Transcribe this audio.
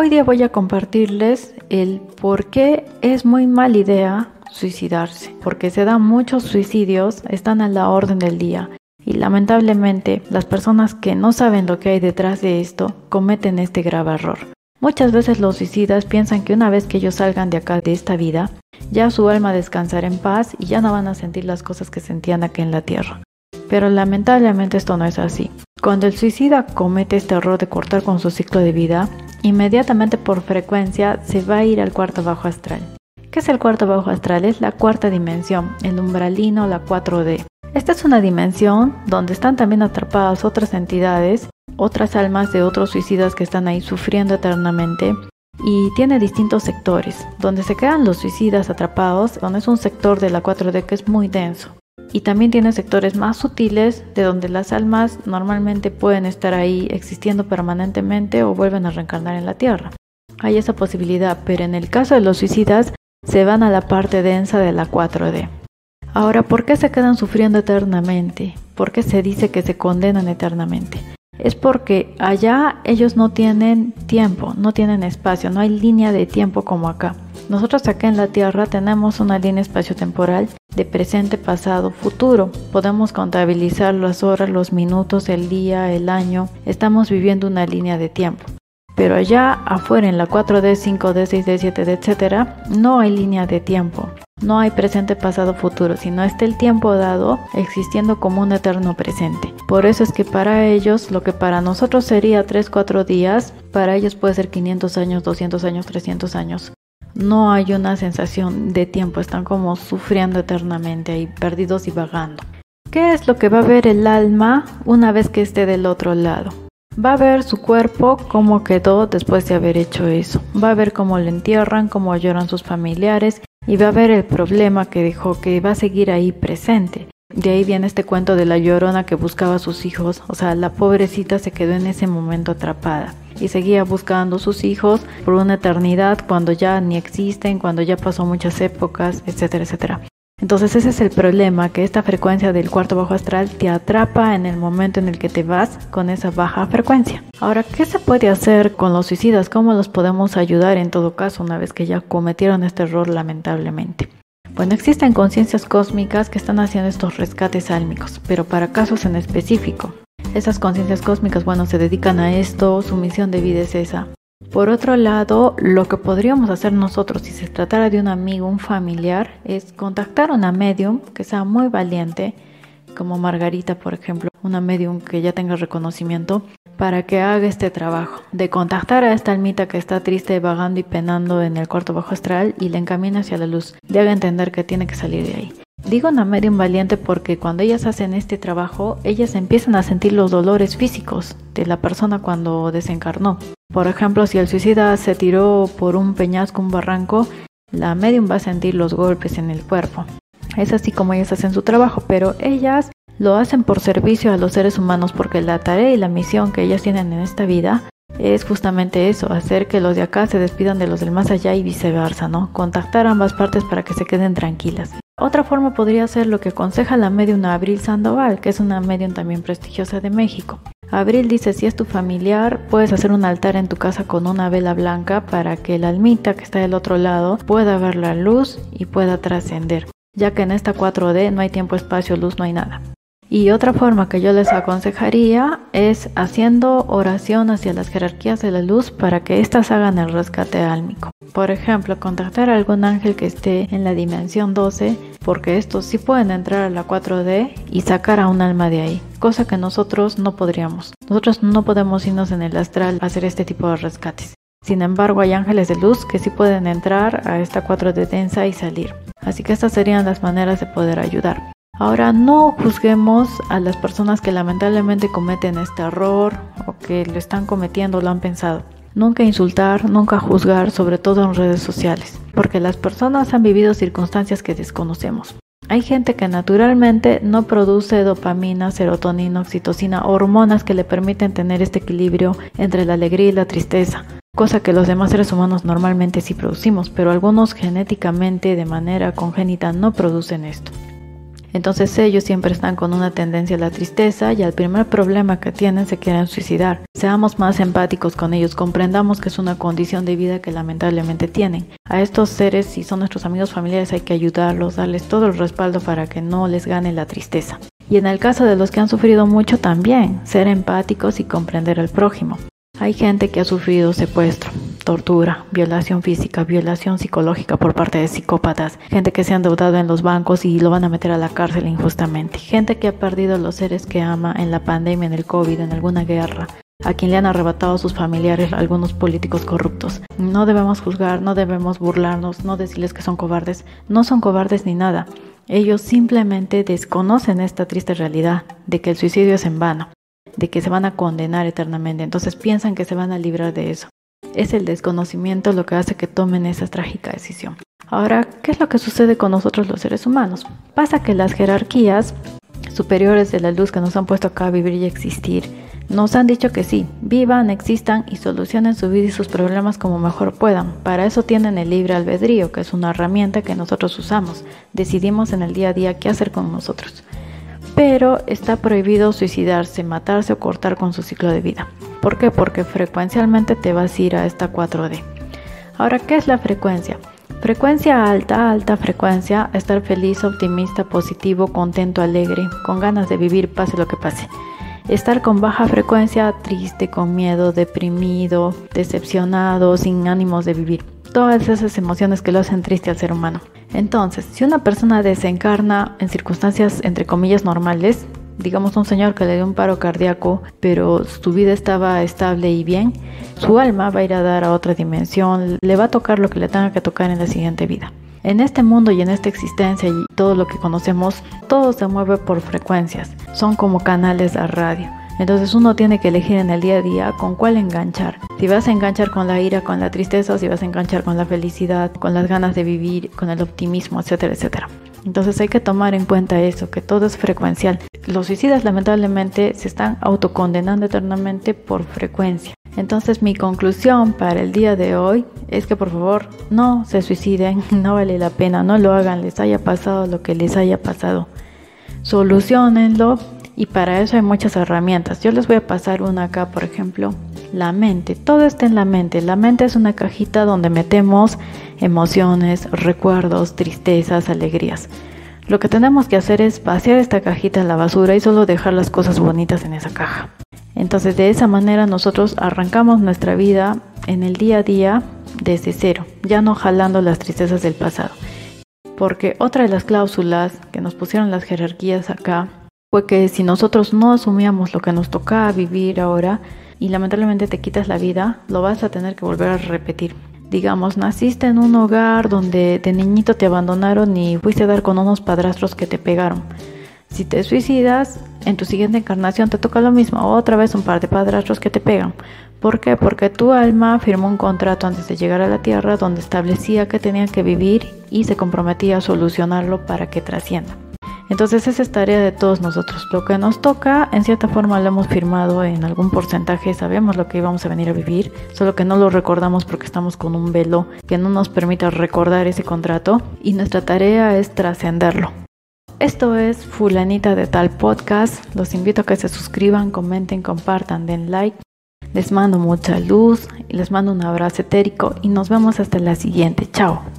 Hoy día voy a compartirles el por qué es muy mala idea suicidarse, porque se dan muchos suicidios, están a la orden del día y lamentablemente las personas que no saben lo que hay detrás de esto cometen este grave error. Muchas veces los suicidas piensan que una vez que ellos salgan de acá, de esta vida, ya su alma descansará en paz y ya no van a sentir las cosas que sentían aquí en la tierra. Pero lamentablemente esto no es así. Cuando el suicida comete este error de cortar con su ciclo de vida, inmediatamente por frecuencia se va a ir al cuarto bajo astral. ¿Qué es el cuarto bajo astral? Es la cuarta dimensión, el umbralino, la 4D. Esta es una dimensión donde están también atrapadas otras entidades otras almas de otros suicidas que están ahí sufriendo eternamente y tiene distintos sectores, donde se quedan los suicidas atrapados, donde es un sector de la 4D que es muy denso. Y también tiene sectores más sutiles de donde las almas normalmente pueden estar ahí existiendo permanentemente o vuelven a reencarnar en la Tierra. Hay esa posibilidad, pero en el caso de los suicidas se van a la parte densa de la 4D. Ahora, ¿por qué se quedan sufriendo eternamente? ¿Por qué se dice que se condenan eternamente? es porque allá ellos no tienen tiempo, no tienen espacio, no hay línea de tiempo como acá. Nosotros acá en la Tierra tenemos una línea espacio-temporal de presente, pasado, futuro. Podemos contabilizar las horas, los minutos, el día, el año. Estamos viviendo una línea de tiempo. Pero allá afuera en la 4D, 5D, 6D, 7D, etcétera, no hay línea de tiempo. No hay presente, pasado, futuro, sino está el tiempo dado existiendo como un eterno presente. Por eso es que para ellos, lo que para nosotros sería 3, 4 días, para ellos puede ser 500 años, 200 años, 300 años. No hay una sensación de tiempo, están como sufriendo eternamente ahí, perdidos y vagando. ¿Qué es lo que va a ver el alma una vez que esté del otro lado? Va a ver su cuerpo cómo quedó después de haber hecho eso. Va a ver cómo le entierran, cómo lloran sus familiares y va a ver el problema que dejó que va a seguir ahí presente. De ahí viene este cuento de la llorona que buscaba a sus hijos, o sea, la pobrecita se quedó en ese momento atrapada y seguía buscando sus hijos por una eternidad cuando ya ni existen, cuando ya pasó muchas épocas, etcétera, etcétera. Entonces ese es el problema, que esta frecuencia del cuarto bajo astral te atrapa en el momento en el que te vas con esa baja frecuencia. Ahora, ¿qué se puede hacer con los suicidas? ¿Cómo los podemos ayudar en todo caso una vez que ya cometieron este error lamentablemente? Bueno, existen conciencias cósmicas que están haciendo estos rescates álmicos, pero para casos en específico. Esas conciencias cósmicas, bueno, se dedican a esto, su misión de vida es esa. Por otro lado, lo que podríamos hacer nosotros si se tratara de un amigo, un familiar, es contactar a una medium que sea muy valiente, como Margarita, por ejemplo, una medium que ya tenga reconocimiento, para que haga este trabajo, de contactar a esta almita que está triste, vagando y penando en el cuarto bajo astral y le encamina hacia la luz, le haga entender que tiene que salir de ahí. Digo una medium valiente porque cuando ellas hacen este trabajo, ellas empiezan a sentir los dolores físicos de la persona cuando desencarnó. Por ejemplo, si el suicida se tiró por un peñasco, un barranco, la medium va a sentir los golpes en el cuerpo. Es así como ellas hacen su trabajo, pero ellas lo hacen por servicio a los seres humanos porque la tarea y la misión que ellas tienen en esta vida es justamente eso, hacer que los de acá se despidan de los del más allá y viceversa, ¿no? Contactar ambas partes para que se queden tranquilas. Otra forma podría ser lo que aconseja la medium Abril Sandoval, que es una medium también prestigiosa de México. Abril dice, si es tu familiar, puedes hacer un altar en tu casa con una vela blanca para que la almita que está del otro lado pueda ver la luz y pueda trascender, ya que en esta 4D no hay tiempo, espacio, luz, no hay nada. Y otra forma que yo les aconsejaría es haciendo oración hacia las jerarquías de la luz para que éstas hagan el rescate álmico. Por ejemplo, contactar a algún ángel que esté en la dimensión 12, porque estos sí pueden entrar a la 4D y sacar a un alma de ahí, cosa que nosotros no podríamos. Nosotros no podemos irnos en el astral a hacer este tipo de rescates. Sin embargo, hay ángeles de luz que sí pueden entrar a esta 4D densa y salir. Así que estas serían las maneras de poder ayudar. Ahora no juzguemos a las personas que lamentablemente cometen este error o que lo están cometiendo o lo han pensado. Nunca insultar, nunca juzgar, sobre todo en redes sociales, porque las personas han vivido circunstancias que desconocemos. Hay gente que naturalmente no produce dopamina, serotonina, oxitocina, hormonas que le permiten tener este equilibrio entre la alegría y la tristeza, cosa que los demás seres humanos normalmente sí producimos, pero algunos genéticamente de manera congénita no producen esto. Entonces ellos siempre están con una tendencia a la tristeza y al primer problema que tienen se quieren suicidar. Seamos más empáticos con ellos, comprendamos que es una condición de vida que lamentablemente tienen. A estos seres, si son nuestros amigos familiares, hay que ayudarlos, darles todo el respaldo para que no les gane la tristeza. Y en el caso de los que han sufrido mucho también, ser empáticos y comprender al prójimo. Hay gente que ha sufrido secuestro, tortura, violación física, violación psicológica por parte de psicópatas, gente que se han endeudado en los bancos y lo van a meter a la cárcel injustamente, gente que ha perdido los seres que ama en la pandemia, en el COVID, en alguna guerra, a quien le han arrebatado a sus familiares algunos políticos corruptos. No debemos juzgar, no debemos burlarnos, no decirles que son cobardes, no son cobardes ni nada. Ellos simplemente desconocen esta triste realidad de que el suicidio es en vano de que se van a condenar eternamente. Entonces piensan que se van a librar de eso. Es el desconocimiento lo que hace que tomen esa trágica decisión. Ahora, ¿qué es lo que sucede con nosotros los seres humanos? Pasa que las jerarquías superiores de la luz que nos han puesto acá a vivir y existir, nos han dicho que sí, vivan, existan y solucionen su vida y sus problemas como mejor puedan. Para eso tienen el libre albedrío, que es una herramienta que nosotros usamos. Decidimos en el día a día qué hacer con nosotros pero está prohibido suicidarse, matarse o cortar con su ciclo de vida. ¿Por qué? Porque frecuencialmente te vas a ir a esta 4D. Ahora, ¿qué es la frecuencia? Frecuencia alta, alta frecuencia, estar feliz, optimista, positivo, contento, alegre, con ganas de vivir, pase lo que pase. Estar con baja frecuencia, triste, con miedo, deprimido, decepcionado, sin ánimos de vivir. Todas esas emociones que lo hacen triste al ser humano. Entonces, si una persona desencarna en circunstancias entre comillas normales, digamos un señor que le dio un paro cardíaco, pero su vida estaba estable y bien, su alma va a ir a dar a otra dimensión, le va a tocar lo que le tenga que tocar en la siguiente vida. En este mundo y en esta existencia y todo lo que conocemos, todo se mueve por frecuencias, son como canales de radio. Entonces uno tiene que elegir en el día a día con cuál enganchar. Si vas a enganchar con la ira, con la tristeza, o si vas a enganchar con la felicidad, con las ganas de vivir, con el optimismo, etcétera, etcétera. Entonces hay que tomar en cuenta eso, que todo es frecuencial. Los suicidas lamentablemente se están autocondenando eternamente por frecuencia. Entonces mi conclusión para el día de hoy es que por favor no se suiciden, no vale la pena, no lo hagan, les haya pasado lo que les haya pasado. Solucionenlo y para eso hay muchas herramientas. Yo les voy a pasar una acá, por ejemplo, la mente. Todo está en la mente. La mente es una cajita donde metemos emociones, recuerdos, tristezas, alegrías. Lo que tenemos que hacer es vaciar esta cajita en la basura y solo dejar las cosas bonitas en esa caja. Entonces de esa manera nosotros arrancamos nuestra vida en el día a día desde cero, ya no jalando las tristezas del pasado. Porque otra de las cláusulas que nos pusieron las jerarquías acá fue que si nosotros no asumíamos lo que nos toca vivir ahora y lamentablemente te quitas la vida, lo vas a tener que volver a repetir. Digamos, naciste en un hogar donde de niñito te abandonaron y fuiste a dar con unos padrastros que te pegaron. Si te suicidas, en tu siguiente encarnación te toca lo mismo, otra vez un par de padrastros que te pegan. ¿Por qué? Porque tu alma firmó un contrato antes de llegar a la tierra donde establecía que tenía que vivir y se comprometía a solucionarlo para que trascienda. Entonces esa es tarea de todos nosotros. Lo que nos toca, en cierta forma lo hemos firmado en algún porcentaje, sabemos lo que íbamos a venir a vivir, solo que no lo recordamos porque estamos con un velo que no nos permite recordar ese contrato y nuestra tarea es trascenderlo. Esto es Fulanita de Tal Podcast. Los invito a que se suscriban, comenten, compartan, den like. Les mando mucha luz, les mando un abrazo etérico y nos vemos hasta la siguiente. Chao.